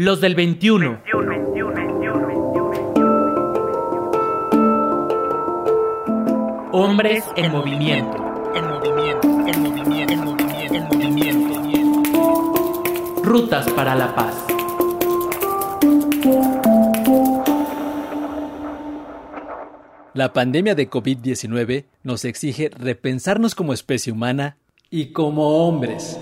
Los del 21. Hombres en movimiento. En movimiento, en movimiento, en movimiento, en movimiento. Rutas para la paz. La pandemia de COVID-19 nos exige repensarnos como especie humana y como hombres.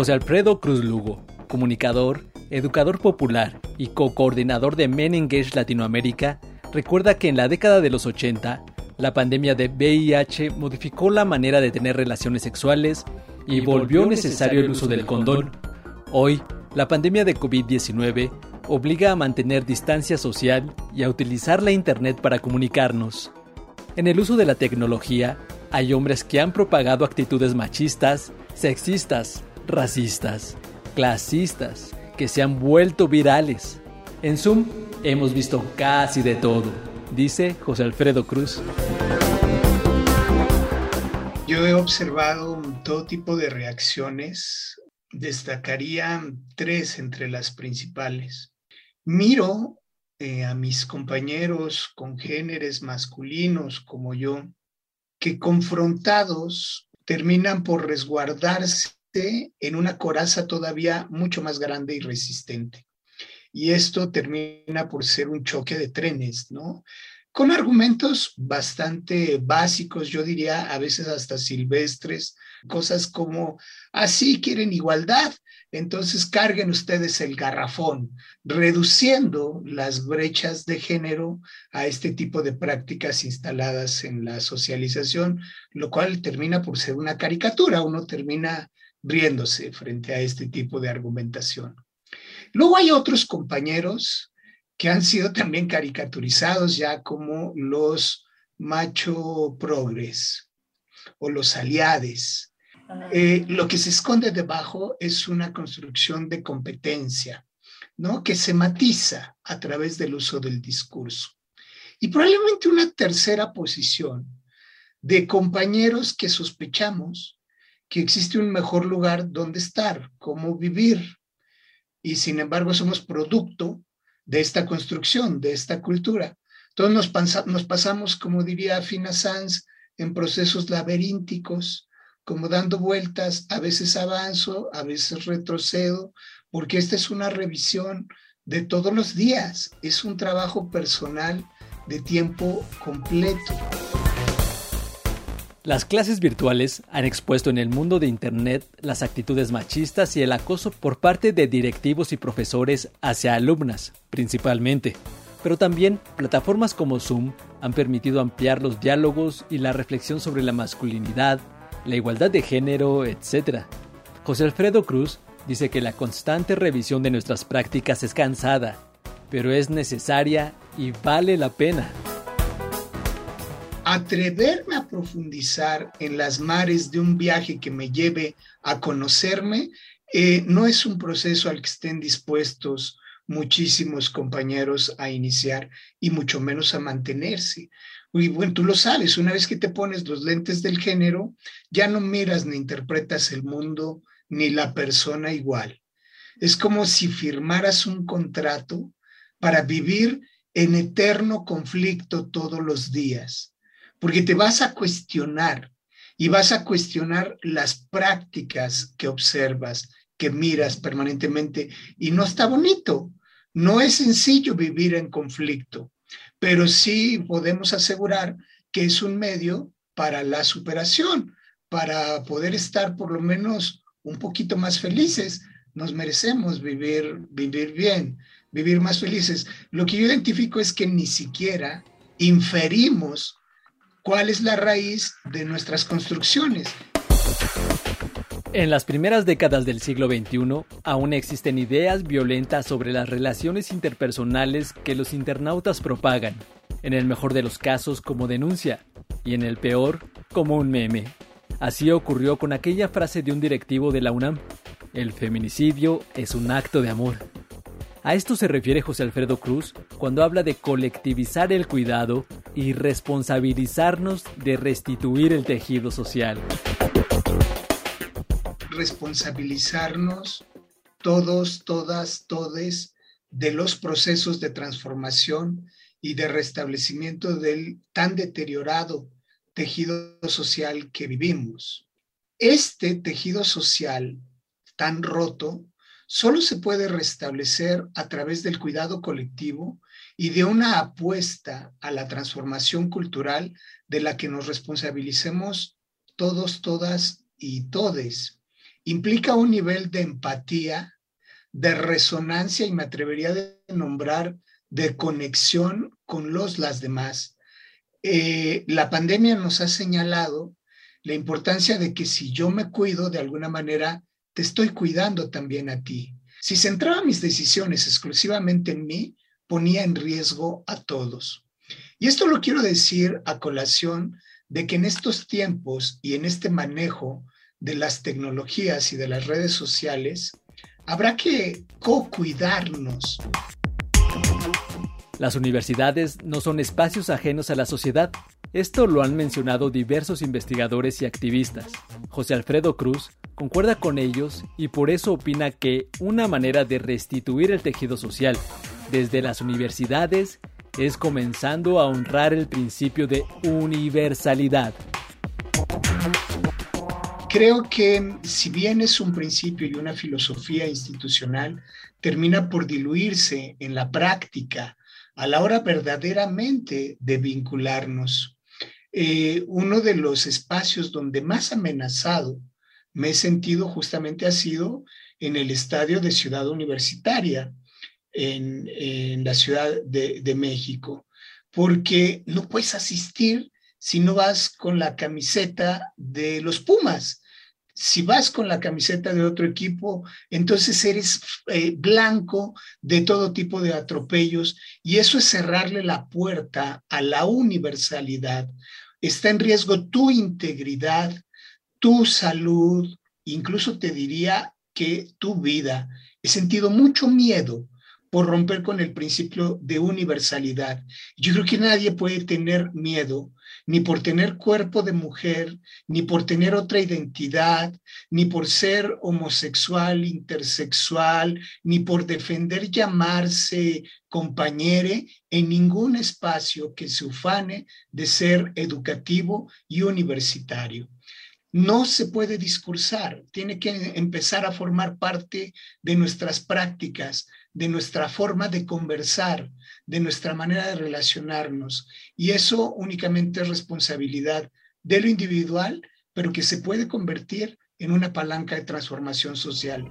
José Alfredo Cruz Lugo, comunicador, educador popular y co-coordinador de Men Engage Latinoamérica, recuerda que en la década de los 80, la pandemia de VIH modificó la manera de tener relaciones sexuales y volvió necesario el uso del condón. Hoy, la pandemia de COVID-19 obliga a mantener distancia social y a utilizar la Internet para comunicarnos. En el uso de la tecnología, hay hombres que han propagado actitudes machistas, sexistas, racistas, clasistas, que se han vuelto virales. En Zoom hemos visto casi de todo, dice José Alfredo Cruz. Yo he observado todo tipo de reacciones. Destacaría tres entre las principales miro eh, a mis compañeros congéneres masculinos como yo, que confrontados terminan por resguardarse en una coraza todavía mucho más grande y resistente. Y esto termina por ser un choque de trenes, ¿no? Con argumentos bastante básicos, yo diría a veces hasta silvestres, cosas como, así quieren igualdad, entonces carguen ustedes el garrafón, reduciendo las brechas de género a este tipo de prácticas instaladas en la socialización, lo cual termina por ser una caricatura, uno termina riéndose frente a este tipo de argumentación. Luego hay otros compañeros que han sido también caricaturizados ya como los macho progres o los aliades, eh, lo que se esconde debajo es una construcción de competencia, ¿no? Que se matiza a través del uso del discurso. Y probablemente una tercera posición de compañeros que sospechamos que existe un mejor lugar donde estar, cómo vivir. Y sin embargo somos producto de esta construcción, de esta cultura. Nos, nos pasamos, como diría Fina Sanz, en procesos laberínticos, como dando vueltas, a veces avanzo, a veces retrocedo, porque esta es una revisión de todos los días, es un trabajo personal de tiempo completo. Las clases virtuales han expuesto en el mundo de Internet las actitudes machistas y el acoso por parte de directivos y profesores hacia alumnas, principalmente. Pero también plataformas como Zoom han permitido ampliar los diálogos y la reflexión sobre la masculinidad, la igualdad de género, etc. José Alfredo Cruz dice que la constante revisión de nuestras prácticas es cansada, pero es necesaria y vale la pena. Atreverme a profundizar en las mares de un viaje que me lleve a conocerme eh, no es un proceso al que estén dispuestos muchísimos compañeros a iniciar y mucho menos a mantenerse. Y bueno, tú lo sabes, una vez que te pones los lentes del género, ya no miras ni interpretas el mundo ni la persona igual. Es como si firmaras un contrato para vivir en eterno conflicto todos los días, porque te vas a cuestionar y vas a cuestionar las prácticas que observas, que miras permanentemente, y no está bonito. No es sencillo vivir en conflicto pero sí podemos asegurar que es un medio para la superación, para poder estar por lo menos un poquito más felices. Nos merecemos vivir, vivir bien, vivir más felices. Lo que yo identifico es que ni siquiera inferimos cuál es la raíz de nuestras construcciones. En las primeras décadas del siglo XXI, aún existen ideas violentas sobre las relaciones interpersonales que los internautas propagan, en el mejor de los casos como denuncia, y en el peor como un meme. Así ocurrió con aquella frase de un directivo de la UNAM, el feminicidio es un acto de amor. A esto se refiere José Alfredo Cruz cuando habla de colectivizar el cuidado y responsabilizarnos de restituir el tejido social responsabilizarnos todos, todas, todes de los procesos de transformación y de restablecimiento del tan deteriorado tejido social que vivimos. Este tejido social tan roto solo se puede restablecer a través del cuidado colectivo y de una apuesta a la transformación cultural de la que nos responsabilicemos todos, todas y todes. Implica un nivel de empatía, de resonancia y me atrevería a nombrar de conexión con los las demás. Eh, la pandemia nos ha señalado la importancia de que si yo me cuido de alguna manera, te estoy cuidando también a ti. Si centraba mis decisiones exclusivamente en mí, ponía en riesgo a todos. Y esto lo quiero decir a colación de que en estos tiempos y en este manejo de las tecnologías y de las redes sociales, habrá que co-cuidarnos. Las universidades no son espacios ajenos a la sociedad. Esto lo han mencionado diversos investigadores y activistas. José Alfredo Cruz concuerda con ellos y por eso opina que una manera de restituir el tejido social desde las universidades es comenzando a honrar el principio de universalidad. Creo que si bien es un principio y una filosofía institucional, termina por diluirse en la práctica a la hora verdaderamente de vincularnos. Eh, uno de los espacios donde más amenazado me he sentido justamente ha sido en el estadio de Ciudad Universitaria, en, la Ciudad de, de México, porque no puedes asistir si no vas con la camiseta de los Pumas si vas con la camiseta de otro equipo, entonces eres eh, blanco de todo tipo de atropellos y eso es cerrarle la puerta a la universalidad. Está en riesgo tu integridad, tu salud, incluso te diría que tu vida. He sentido mucho miedo por romper con el principio de universalidad. Yo creo que nadie puede tener miedo ni por tener cuerpo de mujer, ni por tener otra identidad, ni por ser homosexual, intersexual, ni por defender llamarse compañere en ningún espacio que se ufane de ser educativo y universitario no se puede discursar, tiene que empezar a formar parte de nuestras prácticas, de nuestra forma de conversar, de nuestra manera de relacionarnos. Y eso únicamente es responsabilidad de lo individual, pero que se puede convertir en una palanca de transformación social.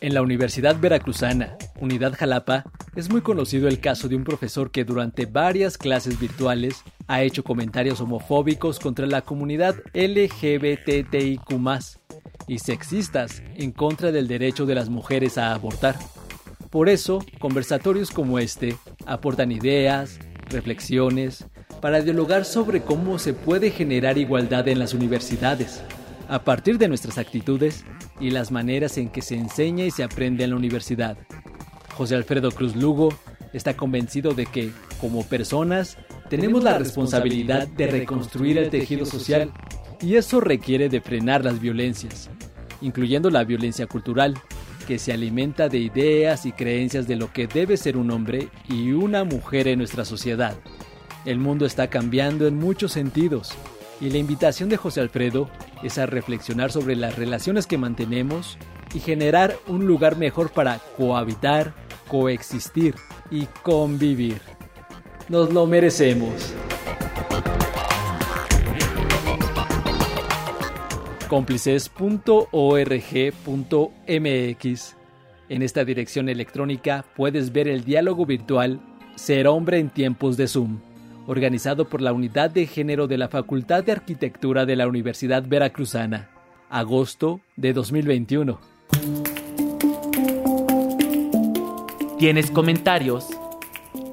En la Universidad Veracruzana, Unidad Jalapa, es muy conocido el caso de un profesor que durante varias clases virtuales ha hecho comentarios homofóbicos contra la comunidad LGBTIQ y sexistas en contra del derecho de las mujeres a abortar. Por eso, conversatorios como este aportan ideas, reflexiones, para dialogar sobre cómo se puede generar igualdad en las universidades, a partir de nuestras actitudes y las maneras en que se enseña y se aprende en la universidad. José Alfredo Cruz Lugo está convencido de que, como personas, tenemos la responsabilidad de reconstruir el tejido social y eso requiere de frenar las violencias, incluyendo la violencia cultural, que se alimenta de ideas y creencias de lo que debe ser un hombre y una mujer en nuestra sociedad. El mundo está cambiando en muchos sentidos y la invitación de José Alfredo es a reflexionar sobre las relaciones que mantenemos y generar un lugar mejor para cohabitar, coexistir y convivir. Nos lo merecemos. cómplices.org.mx. En esta dirección electrónica puedes ver el diálogo virtual Ser hombre en tiempos de Zoom, organizado por la Unidad de Género de la Facultad de Arquitectura de la Universidad Veracruzana, agosto de 2021. ¿Tienes comentarios?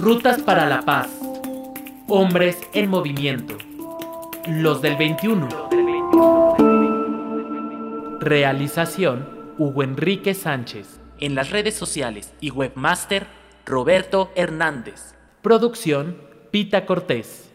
Rutas para la paz. Hombres en movimiento. Los del 21. Realización Hugo Enrique Sánchez. En las redes sociales y webmaster Roberto Hernández. Producción Pita Cortés.